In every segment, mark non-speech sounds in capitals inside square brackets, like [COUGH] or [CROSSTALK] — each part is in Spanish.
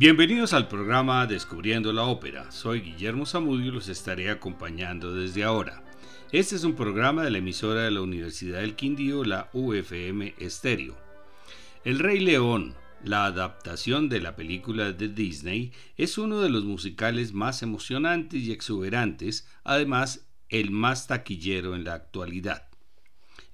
Bienvenidos al programa Descubriendo la Ópera. Soy Guillermo Zamudio y los estaré acompañando desde ahora. Este es un programa de la emisora de la Universidad del Quindío, la UFM Estéreo. El Rey León, la adaptación de la película de Disney, es uno de los musicales más emocionantes y exuberantes, además el más taquillero en la actualidad.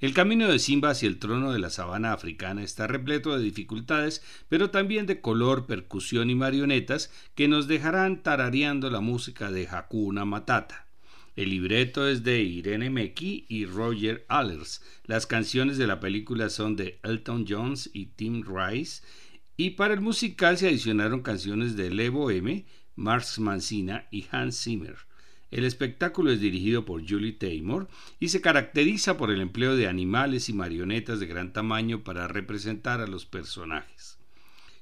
El camino de Simba hacia el trono de la sabana africana está repleto de dificultades, pero también de color, percusión y marionetas que nos dejarán tarareando la música de Hakuna Matata. El libreto es de Irene Meki y Roger Allers. Las canciones de la película son de Elton Jones y Tim Rice. Y para el musical se adicionaron canciones de Levo M., Marx Mancina y Hans Zimmer. El espectáculo es dirigido por Julie Taymor y se caracteriza por el empleo de animales y marionetas de gran tamaño para representar a los personajes.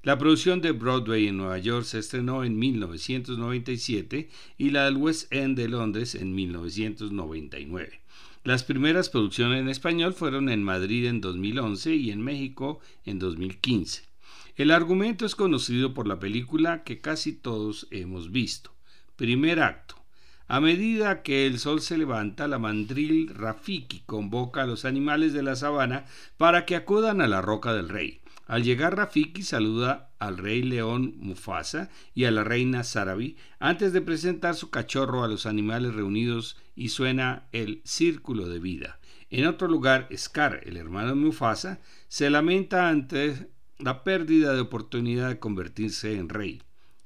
La producción de Broadway en Nueva York se estrenó en 1997 y la del West End de Londres en 1999. Las primeras producciones en español fueron en Madrid en 2011 y en México en 2015. El argumento es conocido por la película que casi todos hemos visto. Primer acto. A medida que el sol se levanta, la mandril Rafiki convoca a los animales de la sabana para que acudan a la roca del rey. Al llegar Rafiki saluda al rey león Mufasa y a la reina Sarabi antes de presentar su cachorro a los animales reunidos y suena el círculo de vida. En otro lugar, Scar, el hermano de Mufasa, se lamenta ante la pérdida de oportunidad de convertirse en rey.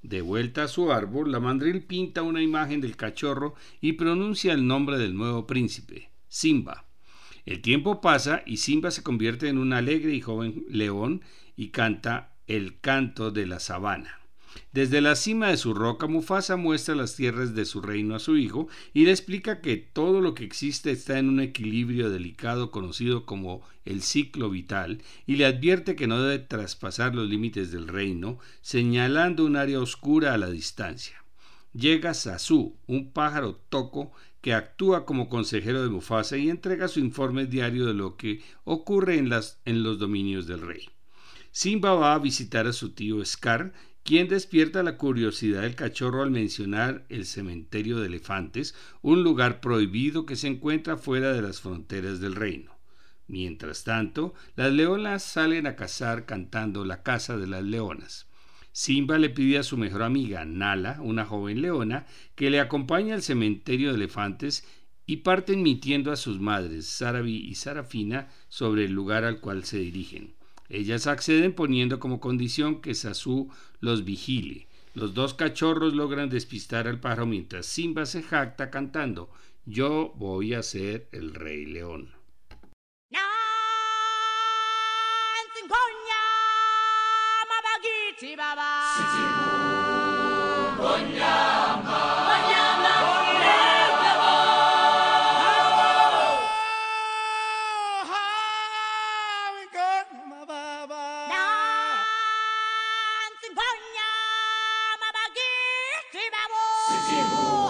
De vuelta a su árbol, la mandril pinta una imagen del cachorro y pronuncia el nombre del nuevo príncipe, Simba. El tiempo pasa y Simba se convierte en un alegre y joven león y canta el canto de la sabana. Desde la cima de su roca, Mufasa muestra las tierras de su reino a su hijo y le explica que todo lo que existe está en un equilibrio delicado conocido como el ciclo vital y le advierte que no debe traspasar los límites del reino, señalando un área oscura a la distancia. Llega Sasu, un pájaro toco que actúa como consejero de Mufasa y entrega su informe diario de lo que ocurre en, las, en los dominios del rey. Simba va a visitar a su tío Scar quien despierta la curiosidad del cachorro al mencionar el cementerio de elefantes, un lugar prohibido que se encuentra fuera de las fronteras del reino. Mientras tanto, las leonas salen a cazar cantando La Casa de las Leonas. Simba le pide a su mejor amiga, Nala, una joven leona, que le acompañe al cementerio de elefantes y parten mintiendo a sus madres, Sarabi y Sarafina, sobre el lugar al cual se dirigen. Ellas acceden poniendo como condición que Sasú los vigile. Los dos cachorros logran despistar al pájaro mientras Simba se jacta cantando Yo voy a ser el rey león. Sijimu.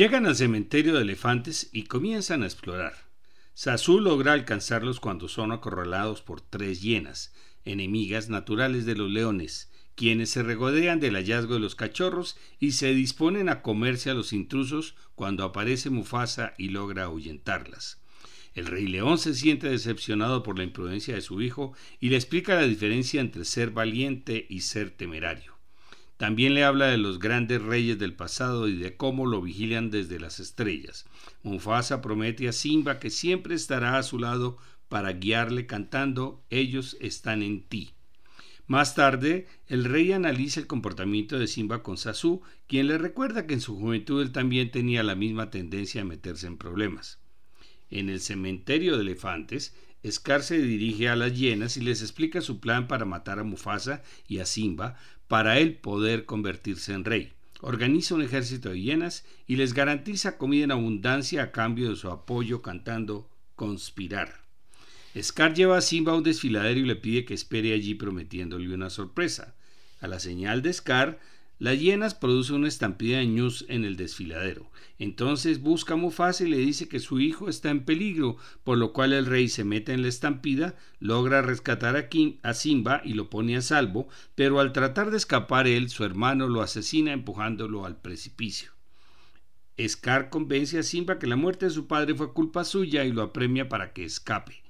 Llegan al cementerio de elefantes y comienzan a explorar. Sasu logra alcanzarlos cuando son acorralados por tres hienas, enemigas naturales de los leones, quienes se regodean del hallazgo de los cachorros y se disponen a comerse a los intrusos cuando aparece Mufasa y logra ahuyentarlas. El rey león se siente decepcionado por la imprudencia de su hijo y le explica la diferencia entre ser valiente y ser temerario. También le habla de los grandes reyes del pasado y de cómo lo vigilan desde las estrellas. Mufasa promete a Simba que siempre estará a su lado para guiarle cantando Ellos están en ti. Más tarde, el rey analiza el comportamiento de Simba con Sasu, quien le recuerda que en su juventud él también tenía la misma tendencia a meterse en problemas. En el cementerio de elefantes, Scar se dirige a las hienas y les explica su plan para matar a Mufasa y a Simba para él poder convertirse en rey. Organiza un ejército de hienas y les garantiza comida en abundancia a cambio de su apoyo cantando Conspirar. Scar lleva a Simba a un desfiladero y le pide que espere allí prometiéndole una sorpresa. A la señal de Scar, las hienas producen una estampida de ñus en el desfiladero. Entonces busca a Mufasa y le dice que su hijo está en peligro, por lo cual el rey se mete en la estampida, logra rescatar a, a Simba y lo pone a salvo, pero al tratar de escapar él, su hermano lo asesina empujándolo al precipicio. Scar convence a Simba que la muerte de su padre fue culpa suya y lo apremia para que escape.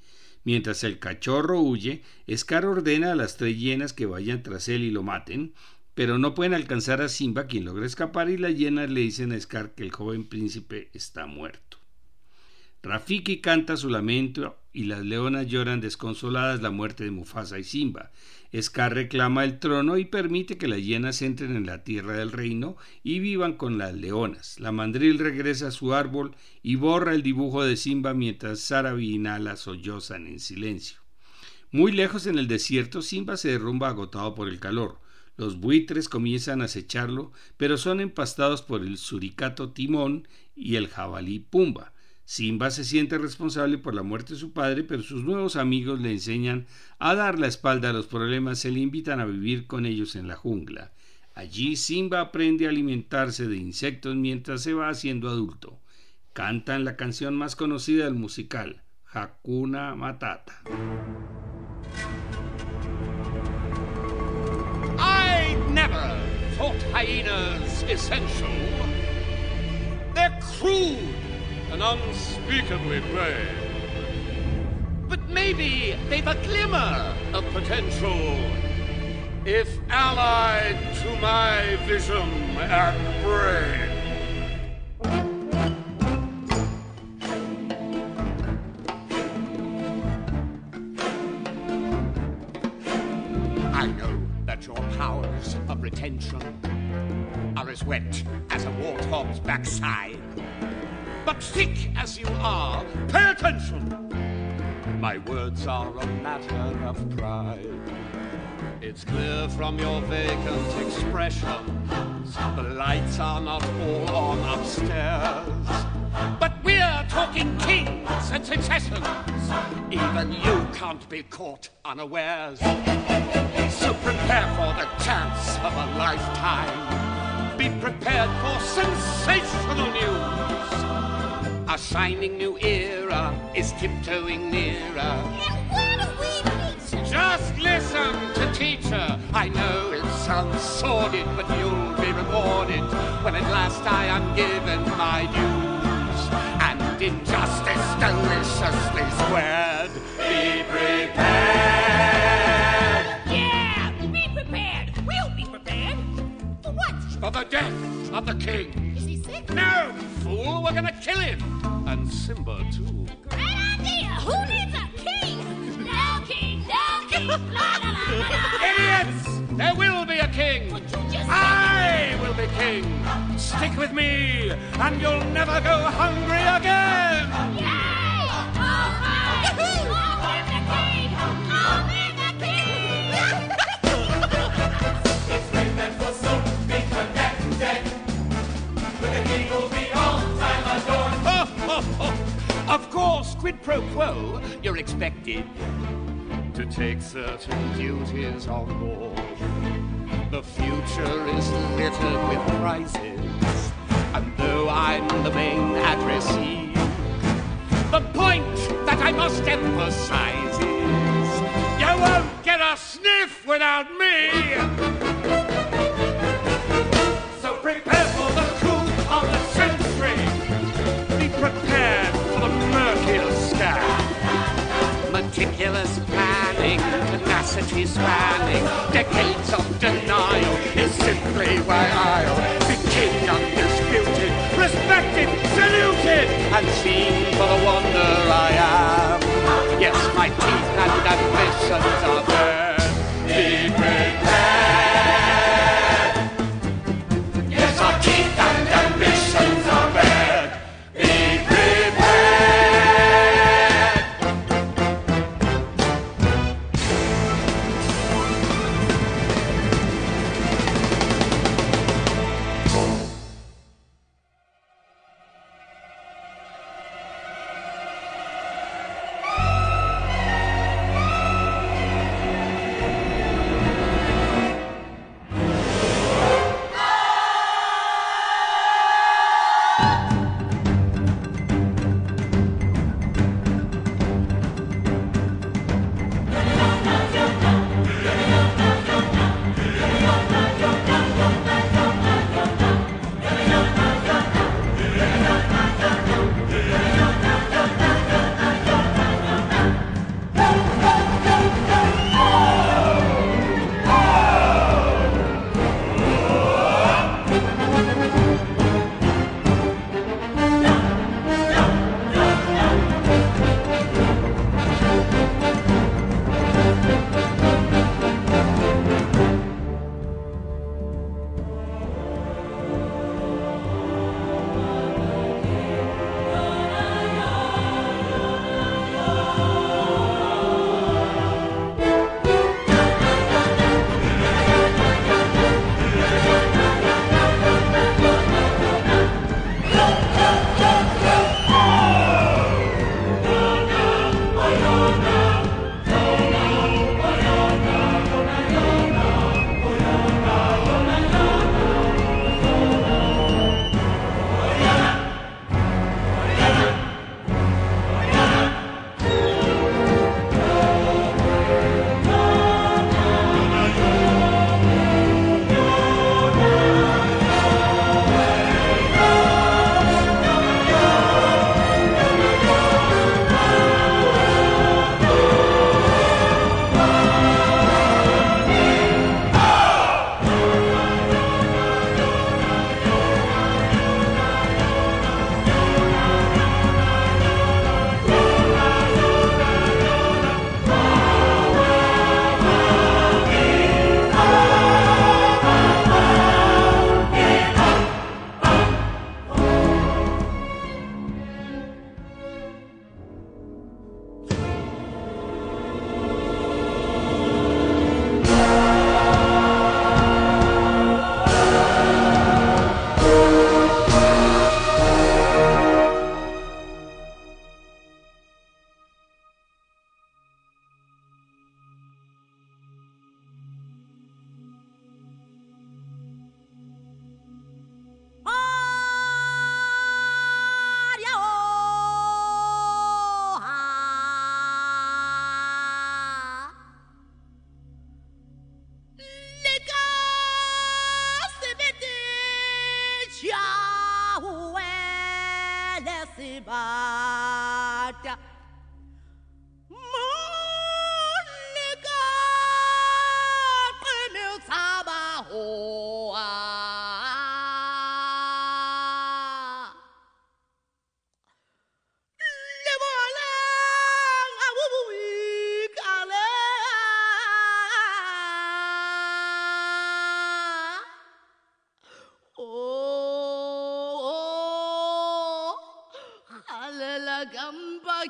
Mientras el cachorro huye, Scar ordena a las tres hienas que vayan tras él y lo maten, pero no pueden alcanzar a Simba, quien logra escapar, y las hienas le dicen a Scar que el joven príncipe está muerto. Rafiki canta su lamento y las leonas lloran desconsoladas la muerte de Mufasa y Simba. Scar reclama el trono y permite que las hienas entren en la tierra del reino y vivan con las leonas. La mandril regresa a su árbol y borra el dibujo de Simba mientras Sarabi y Nala sollozan en silencio. Muy lejos en el desierto, Simba se derrumba agotado por el calor. Los buitres comienzan a acecharlo, pero son empastados por el suricato Timón y el jabalí Pumba. Simba se siente responsable por la muerte de su padre, pero sus nuevos amigos le enseñan a dar la espalda a los problemas, se le invitan a vivir con ellos en la jungla. Allí Simba aprende a alimentarse de insectos mientras se va haciendo adulto. Cantan la canción más conocida del musical, Hakuna Matata. Thought hyenas essential. They're crude and unspeakably bad. But maybe they've a glimmer of potential if allied to my vision and brain. That your powers of retention are as wet as a warthog's backside. But thick as you are, pay attention. My words are a matter of pride. It's clear from your vacant expressions the lights are not all on upstairs. Talking kings and successions. Even you can't be caught unawares. So prepare for the chance of a lifetime. Be prepared for sensational news. A shining new era is tiptoeing nearer. Just listen to teacher. I know it sounds sordid, but you'll be rewarded when at last I am given my dues. And injustice deliciously squared. Be prepared. Yeah, be prepared. We'll be prepared. For what? For the death of the king. Is he sick? No, fool, we're gonna kill him. And Simba, too. Great idea. Who needs a king? No king, no king. La, la, la, la, la. [LAUGHS] Idiots! There will be a king. I will be king. Stick with me, and you'll never go hungry again. I'll the king. I'll the king. be connected. The king will be all time adored. Of course, quid pro quo, you're expected to take certain duties on board. The future is littered with prizes, and though I'm the main addressee, the point that I must emphasize is you won't get a sniff without me. So prepare. Meticulous planning, tenacity spanning, decades of denial is simply why I'll be king undisputed, respected, saluted, and seen for the wonder I am. Yes, my teeth and ambitions are there.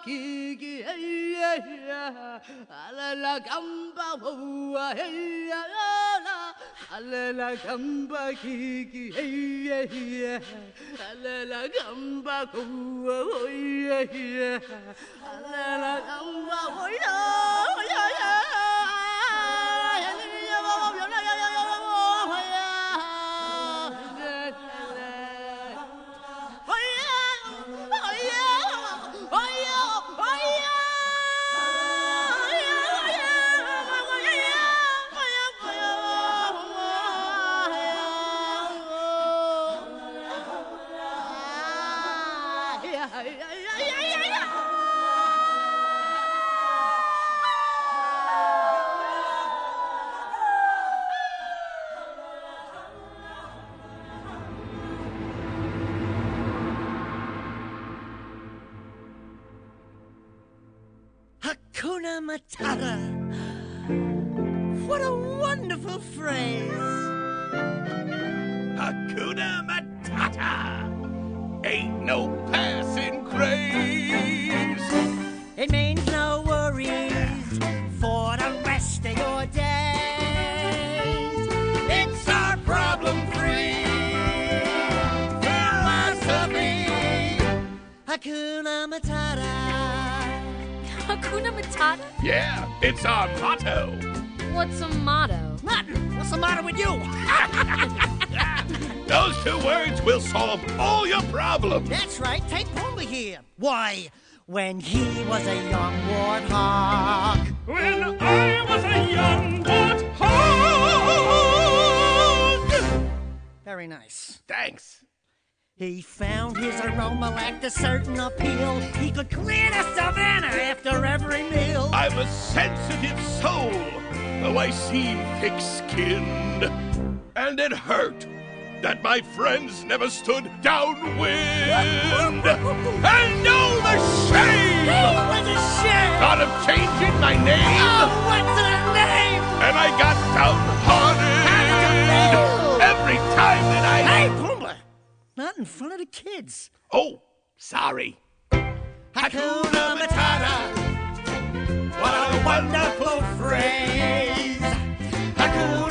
kiki ya ya ala la gamba wa ya la ala la gamba ki ya ya ala la gamba wa ya ya ala la gamba wa ya Hakuna Matata. Hakuna [LAUGHS] Matata? Yeah, it's our motto. What's a motto? Nothing. What's the matter with you? [LAUGHS] Those two words will solve all your problems. That's right. Take Pumbaa here. Why, when he was a young warthog. When I was a young warthog. Very nice. Thanks. He found his aroma lacked a certain appeal. He could clear the savannah after every meal. I'm a sensitive soul, though I seem thick-skinned. And it hurt that my friends never stood downwind. and know the shame What a shame! thought of changing my name. Oh, what's her name? And I got downhearted every time that I... Hey! Not in front of the kids. Oh, sorry. Hakuna Matata. What a wonderful phrase. Hakuna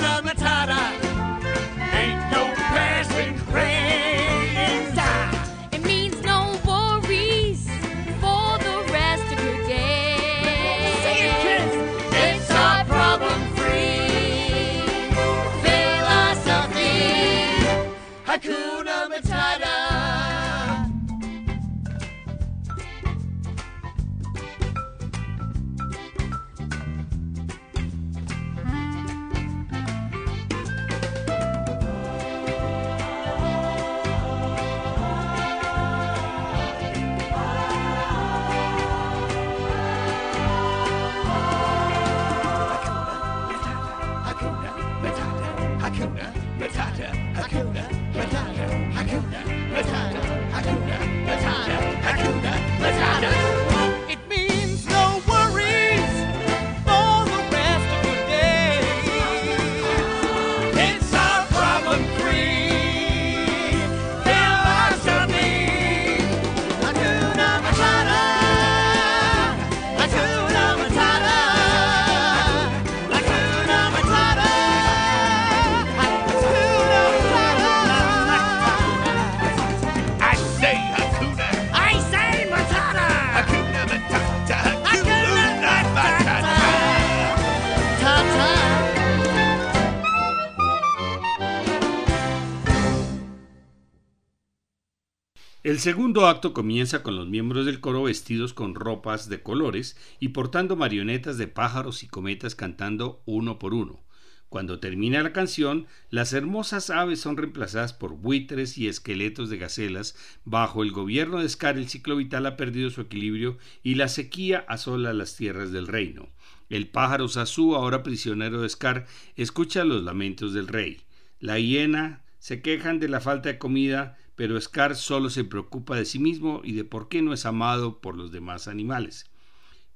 El segundo acto comienza con los miembros del coro vestidos con ropas de colores y portando marionetas de pájaros y cometas cantando uno por uno. Cuando termina la canción, las hermosas aves son reemplazadas por buitres y esqueletos de gacelas. Bajo el gobierno de Scar, el ciclo vital ha perdido su equilibrio y la sequía asola las tierras del reino. El pájaro Sasú, ahora prisionero de Scar, escucha los lamentos del rey. La hiena se quejan de la falta de comida, pero Scar solo se preocupa de sí mismo y de por qué no es amado por los demás animales.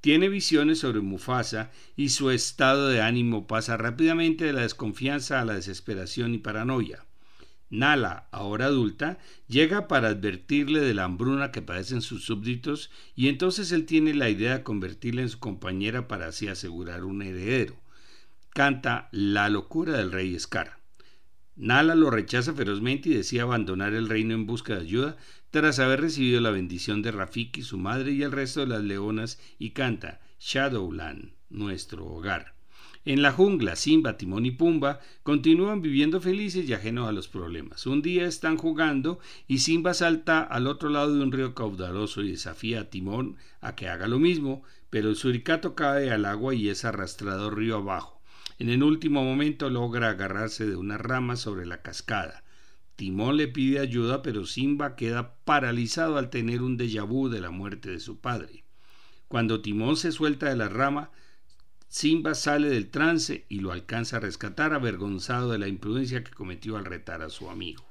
Tiene visiones sobre Mufasa y su estado de ánimo pasa rápidamente de la desconfianza a la desesperación y paranoia. Nala, ahora adulta, llega para advertirle de la hambruna que padecen sus súbditos y entonces él tiene la idea de convertirla en su compañera para así asegurar un heredero. Canta La locura del rey Scar. Nala lo rechaza ferozmente y decide abandonar el reino en busca de ayuda tras haber recibido la bendición de Rafiki, su madre y el resto de las leonas y canta Shadowland, nuestro hogar. En la jungla, Simba, Timón y Pumba continúan viviendo felices y ajenos a los problemas. Un día están jugando y Simba salta al otro lado de un río caudaloso y desafía a Timón a que haga lo mismo, pero el suricato cae al agua y es arrastrado río abajo. En el último momento logra agarrarse de una rama sobre la cascada. Timón le pide ayuda, pero Simba queda paralizado al tener un déjà vu de la muerte de su padre. Cuando Timón se suelta de la rama, Simba sale del trance y lo alcanza a rescatar avergonzado de la imprudencia que cometió al retar a su amigo.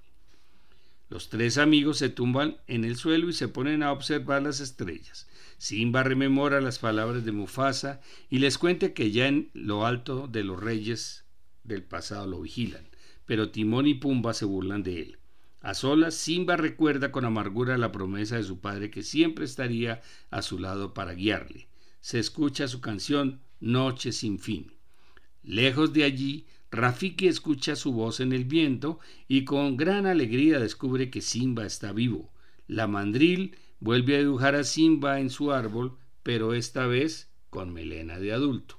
Los tres amigos se tumban en el suelo y se ponen a observar las estrellas. Simba rememora las palabras de Mufasa y les cuenta que ya en lo alto de los reyes del pasado lo vigilan, pero Timón y Pumba se burlan de él. A solas, Simba recuerda con amargura la promesa de su padre que siempre estaría a su lado para guiarle. Se escucha su canción Noche sin fin. Lejos de allí, Rafiki escucha su voz en el viento y con gran alegría descubre que Simba está vivo. La mandril vuelve a dibujar a Simba en su árbol, pero esta vez con melena de adulto.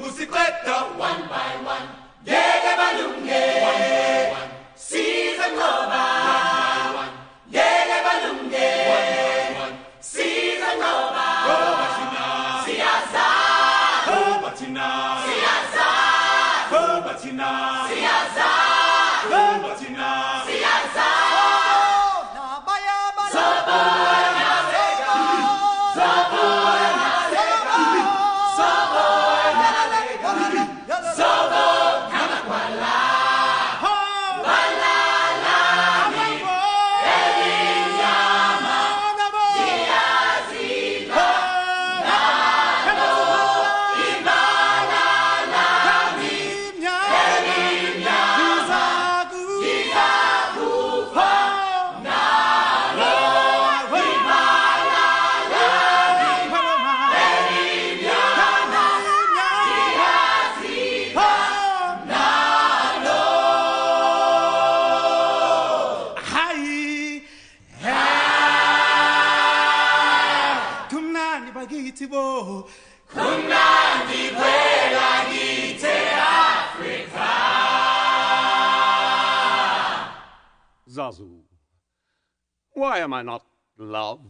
bicicleta, one by am I not loved?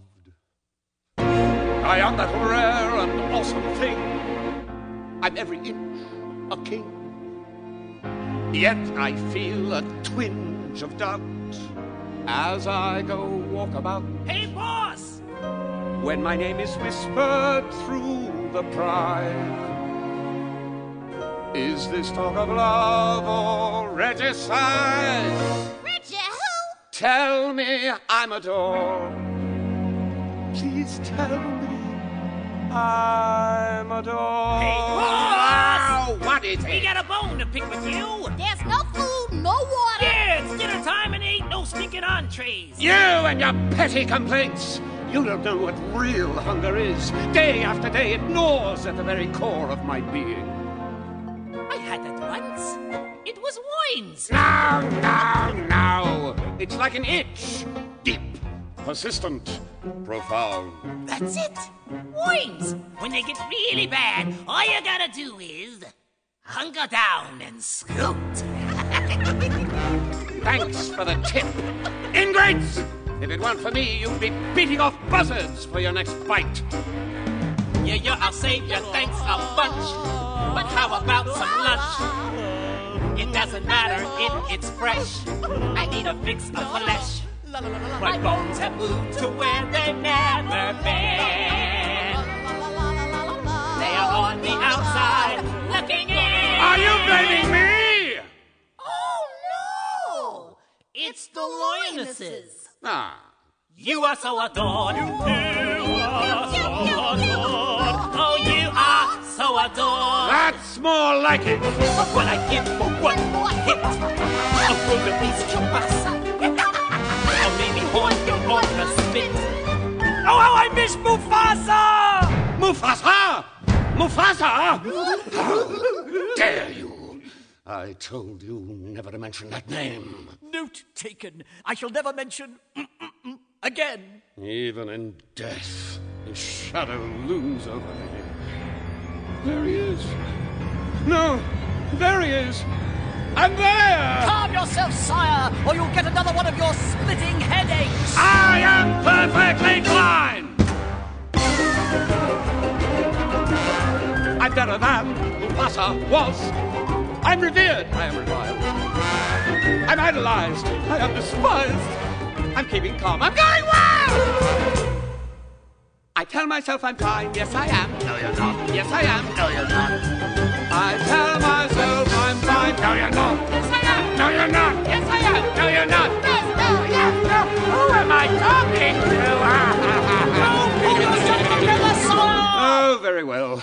I am that rare and awesome thing. I'm every inch a king. Yet I feel a twinge of doubt as I go walk about. Hey, boss! When my name is whispered through the pride. Is this talk of love or regicide? Richie, who? Tell me I'm adored. Please tell me I'm adored. Hey, boss! What is We got a bone to pick with you. There's no food, no water. Yeah, it's dinner time and ain't no stinking entrees. You and your petty complaints. You don't know what real hunger is. Day after day, it gnaws at the very core of my being. I had that once. It was wines. Now, now, now. It's like an itch. Deep, persistent, profound. That's it. Wines. When they get really bad, all you gotta do is hunker down and scoot. [LAUGHS] Thanks for the tip. Ingrates! If it weren't for me, you'd be beating off buzzards for your next bite. Yeah, yeah, I'll save you thanks a bunch. But how about some lunch? It doesn't matter if it's fresh. I need a fix of flesh. My bones have moved to where they've never been. They are on the outside looking in. Are you blaming me? Oh no! It's the Loynuses. Ah, You are so adored. You are so adored. Oh, you are so adored. that's more like it. What I give for one more hit. A wildebeest kielbasa. Or maybe horn your on the spit. Oh, how I miss Mufasa! Mufasa! Mufasa! How dare you? I told you never to mention that name. Note taken. I shall never mention mm, mm, mm, again. Even in death, his shadow looms over me. There he is. No, there he is. I'm there! Calm yourself, sire, or you'll get another one of your splitting headaches. I am perfectly fine! I'm better than Mufasa was. I'm revered. I am reviled. I'm idolized. I am despised. I'm keeping calm. I'm going well! Tell myself I'm fine. Yes, I am. No, you're not. Yes, I am. No, you're not. I tell myself I'm fine. No, you're not. Yes, I am. No, you're not. Yes, I am. No, you're not. Yes, no, yes, no. Who am I talking to? [LAUGHS] Oh, [LAUGHS] oh, very well.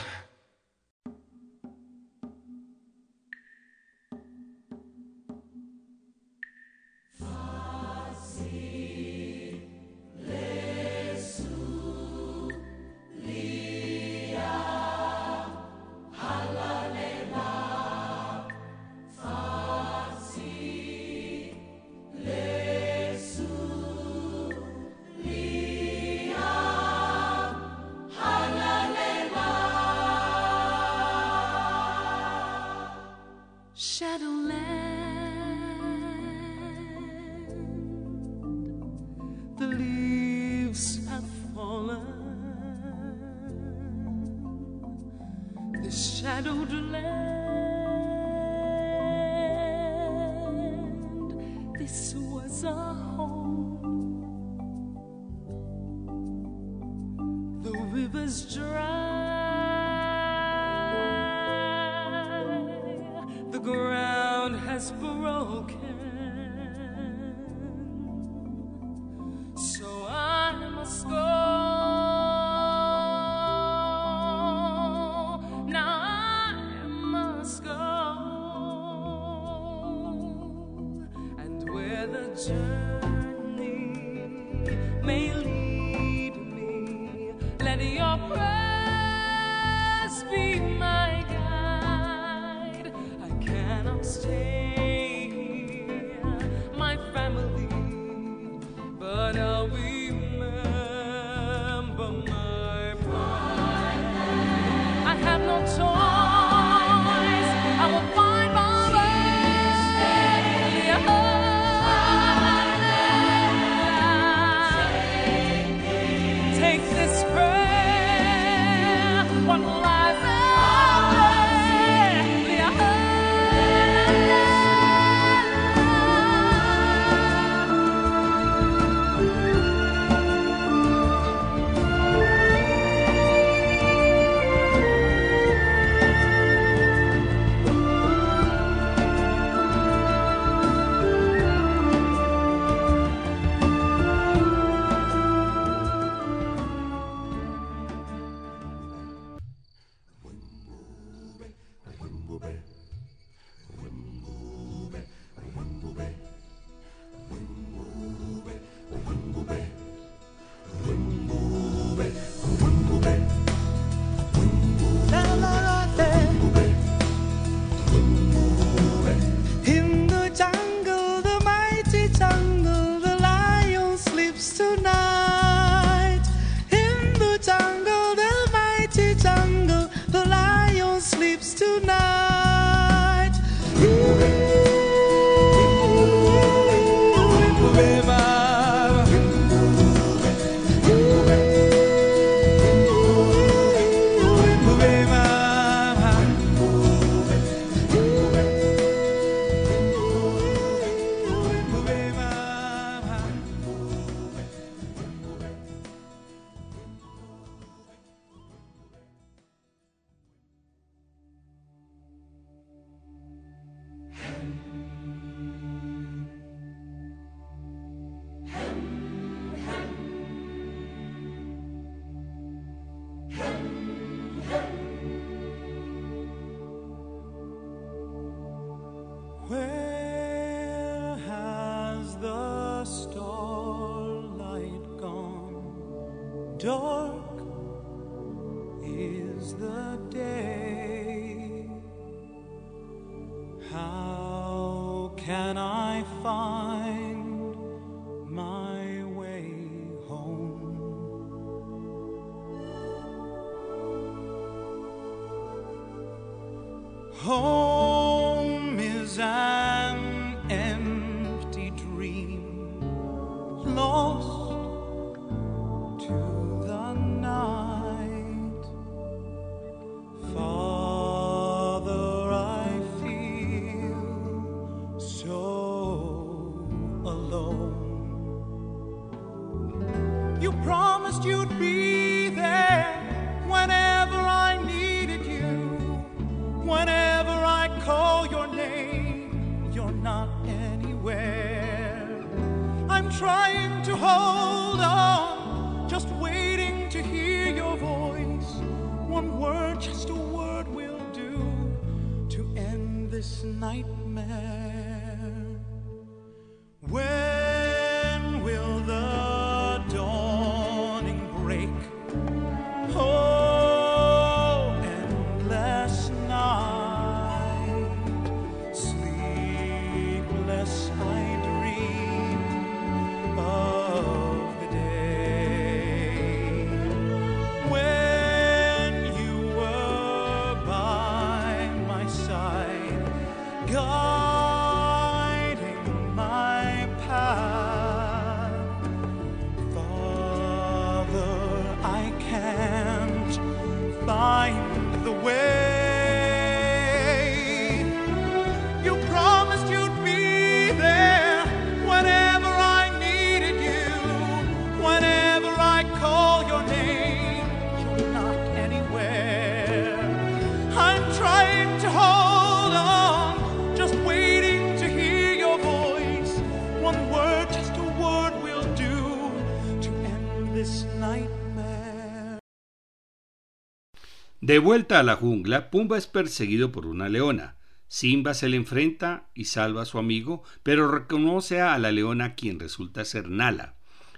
Tonight. trying to hold on, just waiting to hear your voice. One word, just a word will do to end this nightmare. De vuelta a la jungla, Pumba es perseguido por una leona. Simba se le enfrenta y salva a su amigo, pero reconoce a la leona quien resulta ser Nala.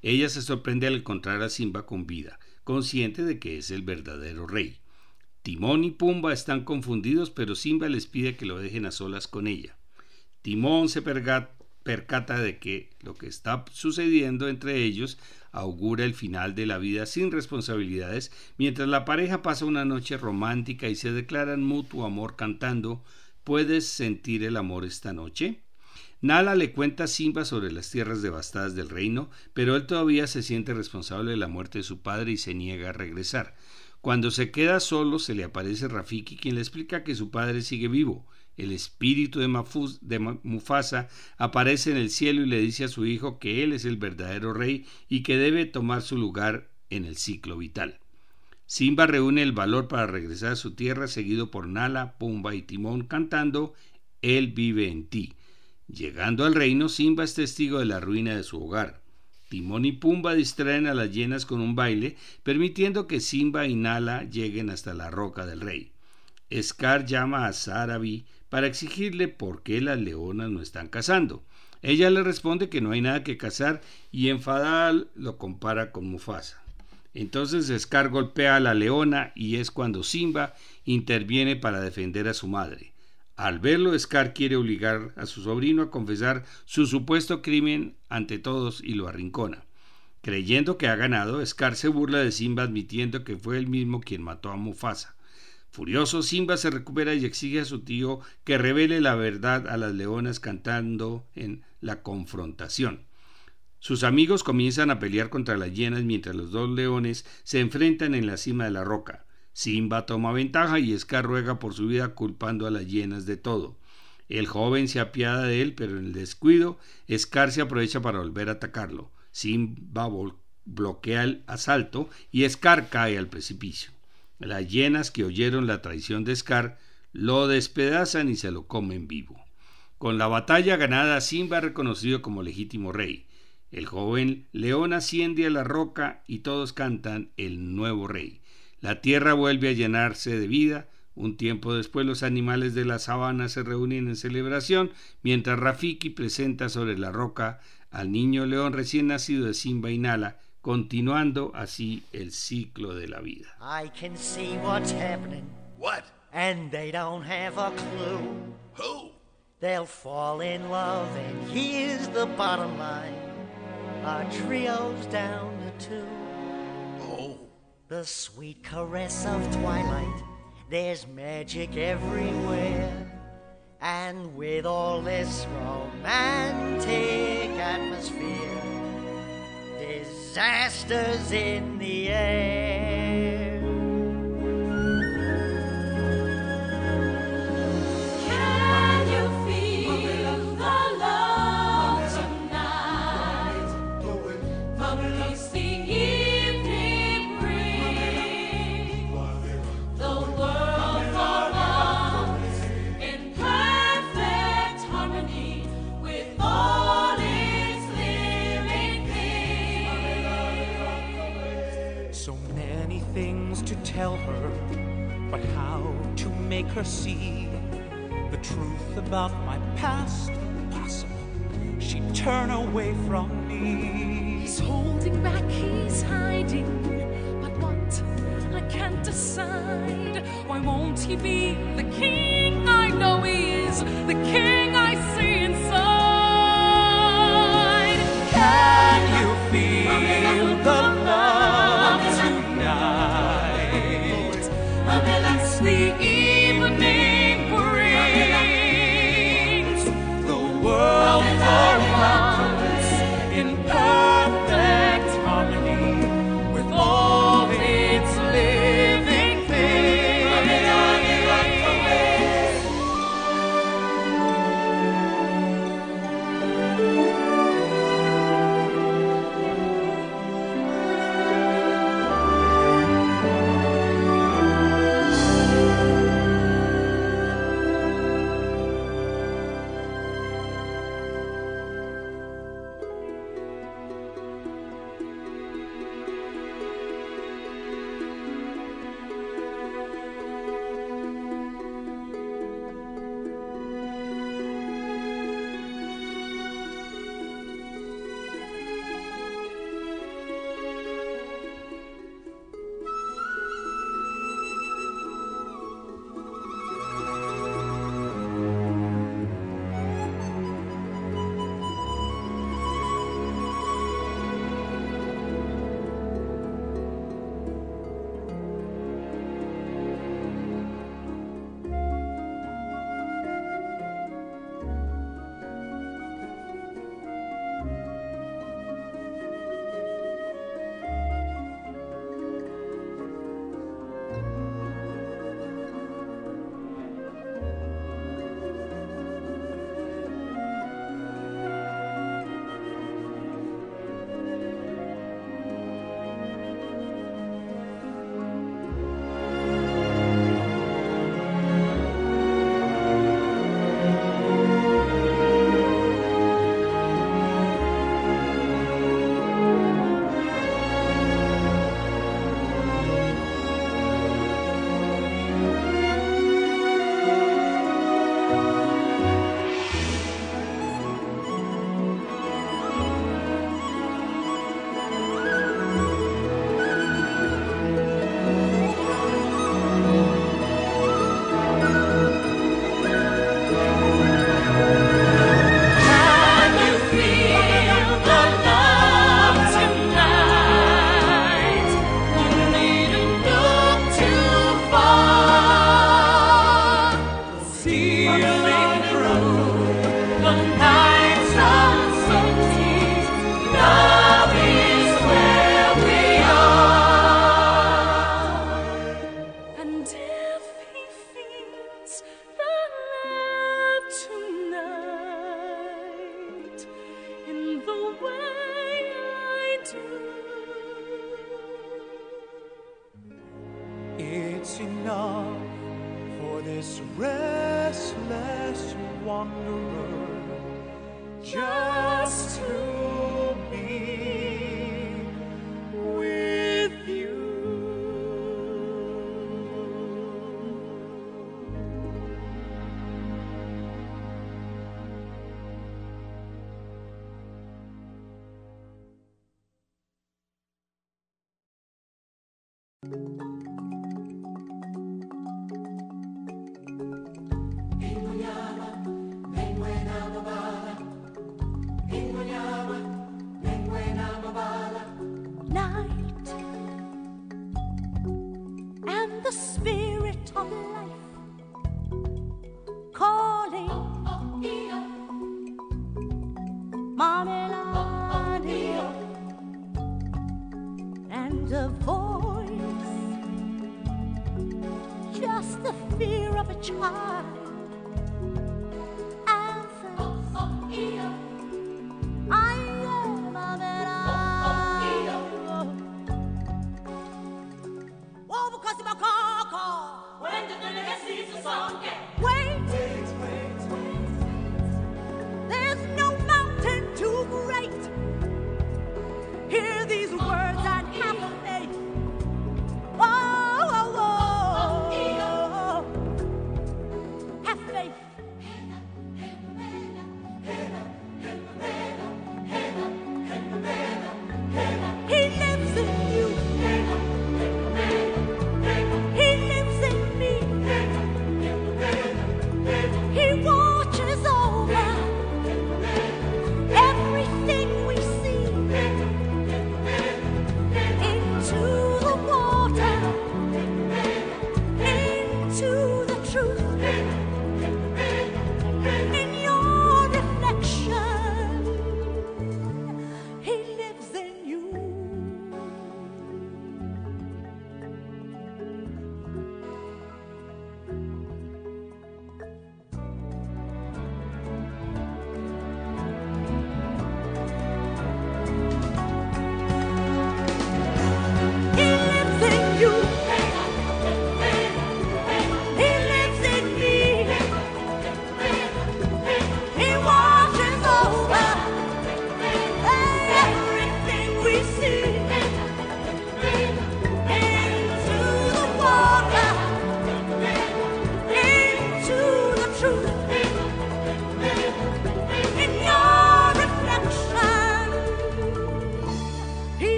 Ella se sorprende al encontrar a Simba con vida, consciente de que es el verdadero rey. Timón y Pumba están confundidos, pero Simba les pide que lo dejen a solas con ella. Timón se percata de que lo que está sucediendo entre ellos augura el final de la vida sin responsabilidades, mientras la pareja pasa una noche romántica y se declaran mutuo amor cantando ¿Puedes sentir el amor esta noche? Nala le cuenta a Simba sobre las tierras devastadas del reino, pero él todavía se siente responsable de la muerte de su padre y se niega a regresar. Cuando se queda solo, se le aparece Rafiki, quien le explica que su padre sigue vivo. El espíritu de, Mufasa aparece en el cielo y le dice a su hijo que él es el verdadero rey y que debe tomar su lugar en el ciclo vital. Simba reúne el valor para regresar a su tierra, seguido por Nala, Pumba y Timón cantando Él vive en ti. Llegando al reino, Simba es testigo de la ruina de su hogar. Timón y Pumba distraen a las hienas con un baile, permitiendo que Simba y Nala lleguen hasta la roca del rey. Scar llama a Sarabi para exigirle por qué las leonas no están cazando. Ella le responde que no hay nada que cazar y enfadada lo compara con Mufasa. Entonces Scar golpea a la leona y es cuando Simba interviene para defender a su madre. Al verlo, Scar quiere obligar a su sobrino a confesar su supuesto crimen ante todos y lo arrincona. Creyendo que ha ganado, Scar se burla de Simba admitiendo que fue él mismo quien mató a Mufasa. Furioso, Simba se recupera y exige a su tío que revele la verdad a las leonas cantando en la confrontación. Sus amigos comienzan a pelear contra las hienas mientras los dos leones se enfrentan en la cima de la roca. Simba toma ventaja y Scar ruega por su vida culpando a las hienas de todo. El joven se apiada de él, pero en el descuido, Scar se aprovecha para volver a atacarlo. Simba bloquea el asalto y Scar cae al precipicio. Las hienas que oyeron la traición de Scar lo despedazan y se lo comen vivo. Con la batalla ganada, Simba es reconocido como legítimo rey. El joven león asciende a la roca y todos cantan el nuevo rey. La tierra vuelve a llenarse de vida. Un tiempo después los animales de la sabana se reúnen en celebración, mientras Rafiki presenta sobre la roca al niño león recién nacido de Simba y Nala, continuando así el ciclo de la vida. I can see what's happening, What? and they don't have a clue. Who? They'll fall in love, and here's the bottom line. Our trio's down to two. Oh. The sweet caress of twilight, there's magic everywhere. And with all this romantic atmosphere, disasters in the air. How to make her see the truth about my past impossible. She'd turn away from me. He's holding back, he's hiding. But what? I can't decide. Why won't he be the king? I know he is the king I see inside. of a lasting evening. The spirit of life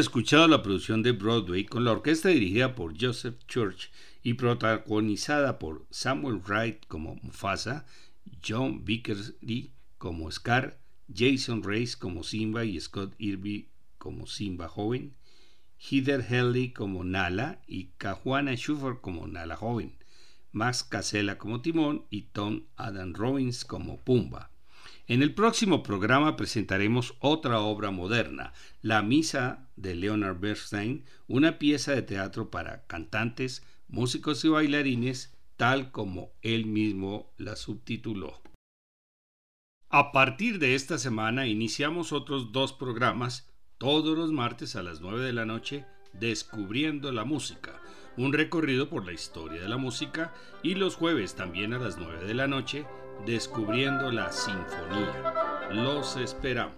escuchado la producción de Broadway con la orquesta dirigida por Joseph Church y protagonizada por Samuel Wright como Mufasa, John Vickery como Scar, Jason Race como Simba y Scott Irby como Simba joven, Heather Helly como Nala y Cajuana Schuffer como Nala joven, Max Casella como Timón y Tom Adam Robbins como Pumba. En el próximo programa presentaremos otra obra moderna, La Misa de Leonard Bernstein, una pieza de teatro para cantantes, músicos y bailarines, tal como él mismo la subtituló. A partir de esta semana iniciamos otros dos programas todos los martes a las 9 de la noche, Descubriendo la Música, un recorrido por la historia de la música, y los jueves también a las 9 de la noche, Descubriendo la Sinfonía. Los esperamos.